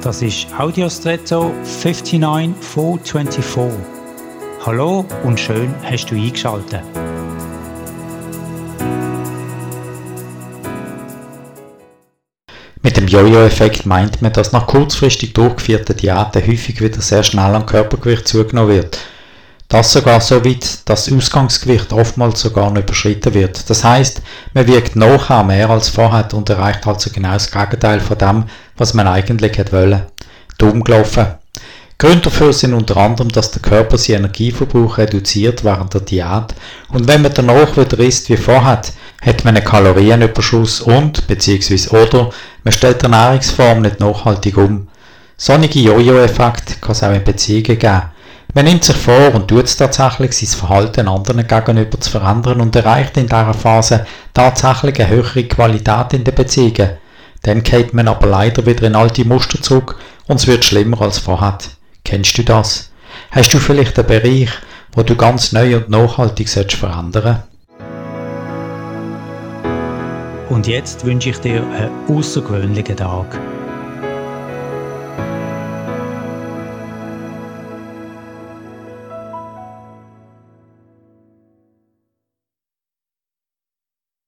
Das ist Audiostretto 59424. Hallo und schön hast du eingeschaltet. Mit dem Jojo-Effekt meint man, dass nach kurzfristig durchgeführten Diäten häufig wieder sehr schnell an Körpergewicht zugenommen wird. Das sogar so weit, dass das Ausgangsgewicht oftmals sogar noch überschritten wird. Das heißt, man wiegt nachher mehr als vorher und erreicht also genau das Gegenteil von dem, was man eigentlich hätte wollen. Dumm gelaufen. Gründe dafür sind unter anderem, dass der Körper seinen Energieverbrauch reduziert während der Diät und wenn man danach wieder isst wie vorher, hat man einen Kalorienüberschuss und bzw. oder man stellt die Ernährungsform nicht nachhaltig um. Sonnige Jojo-Effekt kann es auch in Beziehungen geben. Man nimmt sich vor und tut es tatsächlich, sein Verhalten anderen gegenüber zu verändern und erreicht in dieser Phase tatsächlich eine höhere Qualität in den Beziehungen. Dann geht man aber leider wieder in alte Muster zurück und es wird schlimmer als vorher. Kennst du das? Hast du vielleicht einen Bereich, wo du ganz neu und nachhaltig verändern Und jetzt wünsche ich dir einen außergewöhnlichen Tag.